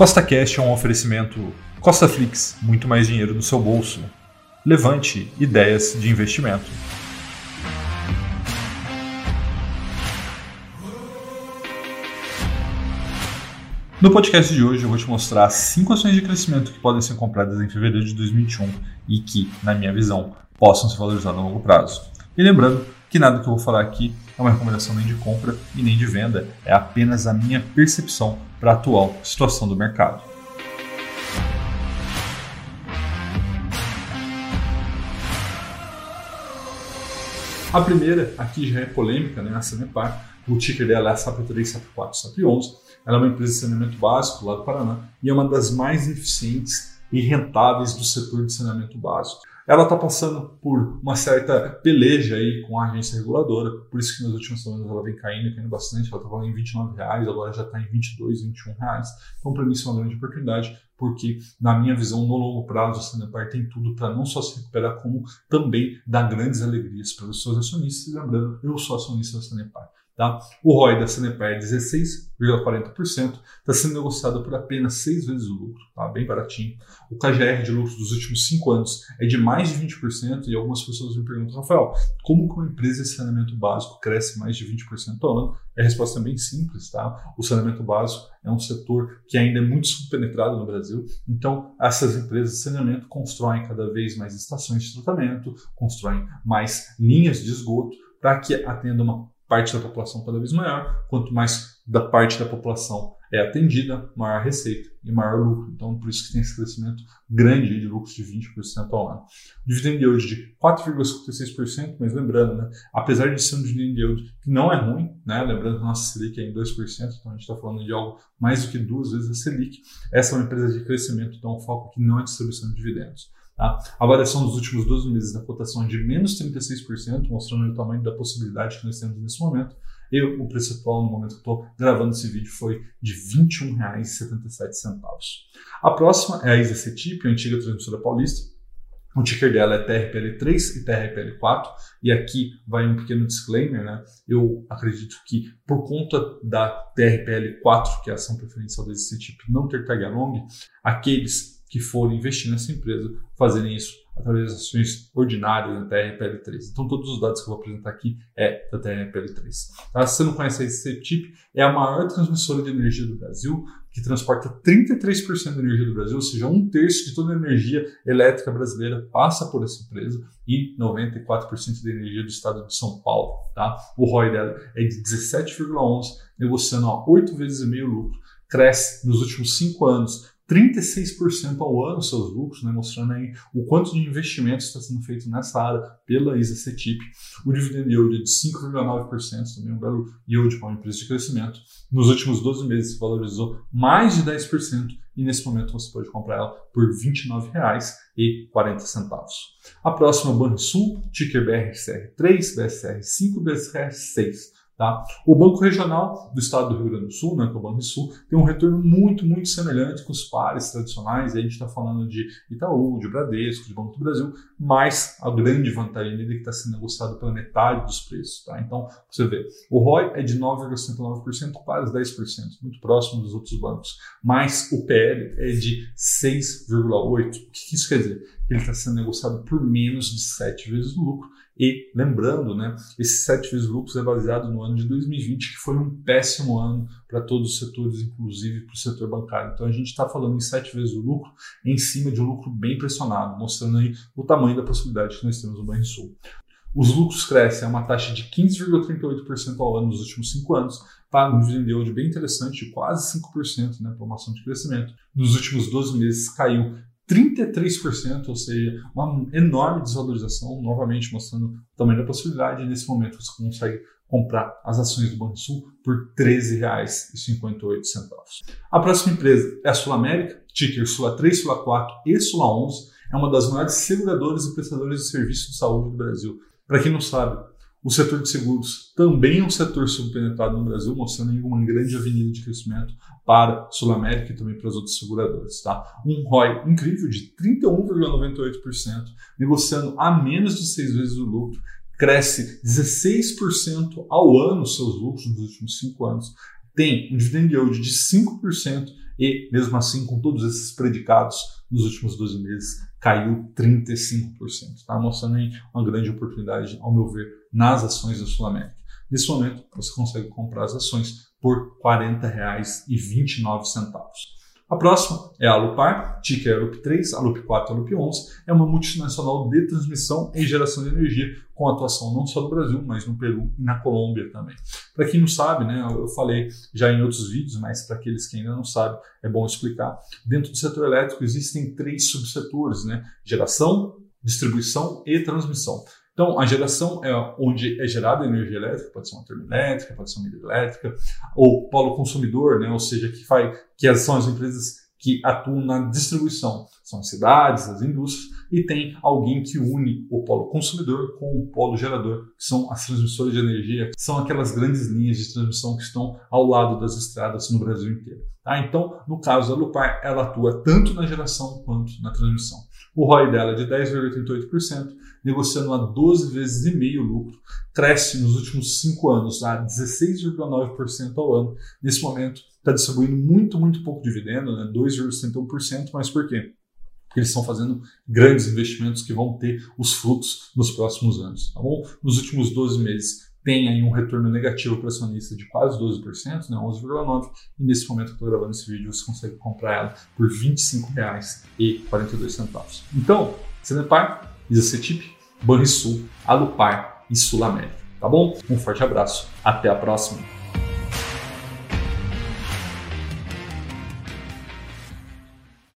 Costa Cash é um oferecimento Costa Flix, muito mais dinheiro no seu bolso. Levante ideias de investimento. No podcast de hoje eu vou te mostrar 5 ações de crescimento que podem ser compradas em fevereiro de 2021 e que, na minha visão, possam se valorizar no longo prazo. E lembrando que nada que eu vou falar aqui é uma recomendação nem de compra e nem de venda, é apenas a minha percepção para a atual situação do mercado. A primeira aqui já é polêmica, né? a Sanepar, o ticker dela é a SAP3, SAP4, SAP11. Ela é uma empresa de saneamento básico lá do Paraná e é uma das mais eficientes e rentáveis do setor de saneamento básico ela está passando por uma certa peleja aí com a agência reguladora, por isso que nas últimas semanas ela vem caindo, caindo bastante, ela estava em 29 reais, agora já está em 22, 21 reais. Então, para mim, isso é uma grande oportunidade, porque, na minha visão, no longo prazo, a Sanepar tem tudo para não só se recuperar, como também dar grandes alegrias para os seus acionistas. Lembrando, eu sou acionista da Sanepar. Tá? O ROI da Sanepar é 16,40%, está sendo negociado por apenas 6 vezes o lucro, tá? bem baratinho. O KGR de lucro dos últimos 5 anos é de mais de 20%, e algumas pessoas me perguntam, Rafael, como que uma empresa de saneamento básico cresce mais de 20% ao ano? A resposta é bem simples. Tá? O saneamento básico é um setor que ainda é muito subpenetrado no Brasil, então essas empresas de saneamento constroem cada vez mais estações de tratamento, constroem mais linhas de esgoto, para que atenda uma parte da população cada vez maior. Quanto mais da parte da população é atendida, maior receita e maior lucro. Então, por isso que tem esse crescimento grande de lucros de 20% ao ano. Dividend yield de 4,56%, mas lembrando, né, apesar de ser um dividend yield que não é ruim, né, lembrando que a nossa Selic é em 2%, então a gente está falando de algo mais do que duas vezes a Selic, essa é uma empresa de crescimento, então o foco aqui não é distribuição de dividendos. Tá? A variação dos últimos 12 meses da cotação é de menos 36%, mostrando o tamanho da possibilidade que nós temos nesse momento. E o preço atual, no momento que estou gravando esse vídeo, foi de R$ 21,77. A próxima é a ISACTIP, a antiga transmissora paulista. O ticker dela é TRPL3 e TRPL4, e aqui vai um pequeno disclaimer, né? Eu acredito que por conta da TRPL4, que é a ação preferencial da ISACTIP, não ter tag along, aqueles que forem investir nessa empresa fazerem isso através das ações ordinárias da TRPL3. Então, todos os dados que eu vou apresentar aqui é da TRPL3. Tá? Se você não conhece a SCTIP, é a maior transmissora de energia do Brasil, que transporta 33% da energia do Brasil, ou seja, um terço de toda a energia elétrica brasileira passa por essa empresa e 94% da energia do estado de São Paulo. Tá? O ROI dela é de 17,11, negociando a 8 vezes e meio lucro, cresce nos últimos 5 anos 36% ao ano seus lucros, né, mostrando aí o quanto de investimento está sendo feito nessa área pela ISACTIP. O dividend yield é de 5,9%, também um belo yield para uma empresa de crescimento. Nos últimos 12 meses valorizou mais de 10% e nesse momento você pode comprar ela por R$ 29,40. A próxima Banrisul, ticker BRCR3, BSR5 BSR6. Tá? O Banco Regional do Estado do Rio Grande do Sul, né, que é o Banco Sul, tem um retorno muito, muito semelhante com os pares tradicionais. a gente está falando de Itaú, de Bradesco, de Banco do Brasil, mas a grande vantagem dele é que está sendo negociado pela metade dos preços. Tá? Então, você vê, o ROI é de 9,69%, quase 10%, muito próximo dos outros bancos, mas o PL é de 6,8%. O que isso quer dizer? Ele está sendo negociado por menos de 7 vezes o lucro e lembrando, né, esses sete vezes lucros é baseado no ano de 2020, que foi um péssimo ano para todos os setores, inclusive para o setor bancário. Então a gente está falando em sete vezes o lucro em cima de um lucro bem pressionado, mostrando aí o tamanho da possibilidade que nós temos no Banrisul. Os lucros crescem a uma taxa de 15,38% ao ano nos últimos cinco anos, paga um dividend yield bem interessante, de quase 5%, né, para uma ação de crescimento. Nos últimos 12 meses caiu 33%, ou seja, uma enorme desvalorização, novamente mostrando o tamanho da possibilidade. Nesse momento você consegue comprar as ações do Banrisul por R$ 13,58. A próxima empresa é a Sul América, ticker Sula 3, Sula 4 e Sula 11, é uma das maiores seguradoras e prestadoras de serviços de saúde do Brasil. Para quem não sabe, o setor de seguros também é um setor subpenetrado no Brasil, mostrando uma grande avenida de crescimento para Sul América e também para as outras seguradoras. Tá? Um ROI incrível de 31,98%, negociando a menos de seis vezes o lucro, cresce 16% ao ano seus lucros nos últimos cinco anos, tem um dividend yield de 5% e, mesmo assim, com todos esses predicados, nos últimos 12 meses caiu 35%. Tá mostrando aí uma grande oportunidade, ao meu ver, nas ações da Sul América. Nesse momento, você consegue comprar as ações por R$ 40,29. A próxima é a Alupar, ticker Alup 3, Alup 4, Alup 11. É uma multinacional de transmissão e geração de energia, com atuação não só no Brasil, mas no Peru e na Colômbia também. Para quem não sabe, né, eu falei já em outros vídeos, mas para aqueles que ainda não sabem, é bom explicar. Dentro do setor elétrico existem três subsetores, né? Geração, distribuição e transmissão. Então, a geração é onde é gerada energia elétrica, pode ser uma termoelétrica, pode ser uma hidrelétrica, ou polo consumidor, né, ou seja, que, faz, que são as empresas que atuam na distribuição, são as cidades, as indústrias, e tem alguém que une o polo consumidor com o polo gerador, que são as transmissoras de energia, que são aquelas grandes linhas de transmissão que estão ao lado das estradas no Brasil inteiro. Tá? Então, no caso da Lupar, ela atua tanto na geração quanto na transmissão. O ROI dela é de 10,88%, negociando a 12 vezes e meio lucro, cresce nos últimos 5 anos a 16,9% ao ano. Nesse momento, está distribuindo muito, muito pouco dividendo, né? 2,61%, mas por quê? Porque eles estão fazendo grandes investimentos que vão ter os frutos nos próximos anos. Tá bom? Nos últimos 12 meses, tem aí um retorno negativo para acionista de quase 12%, né, 11,9%, e nesse momento que eu estou gravando esse vídeo, você consegue comprar ela por R$ 25,42. Então, Cenepar, Isacetip, Banrisul, Alupar e Sul América. Tá bom? Um forte abraço, até a próxima!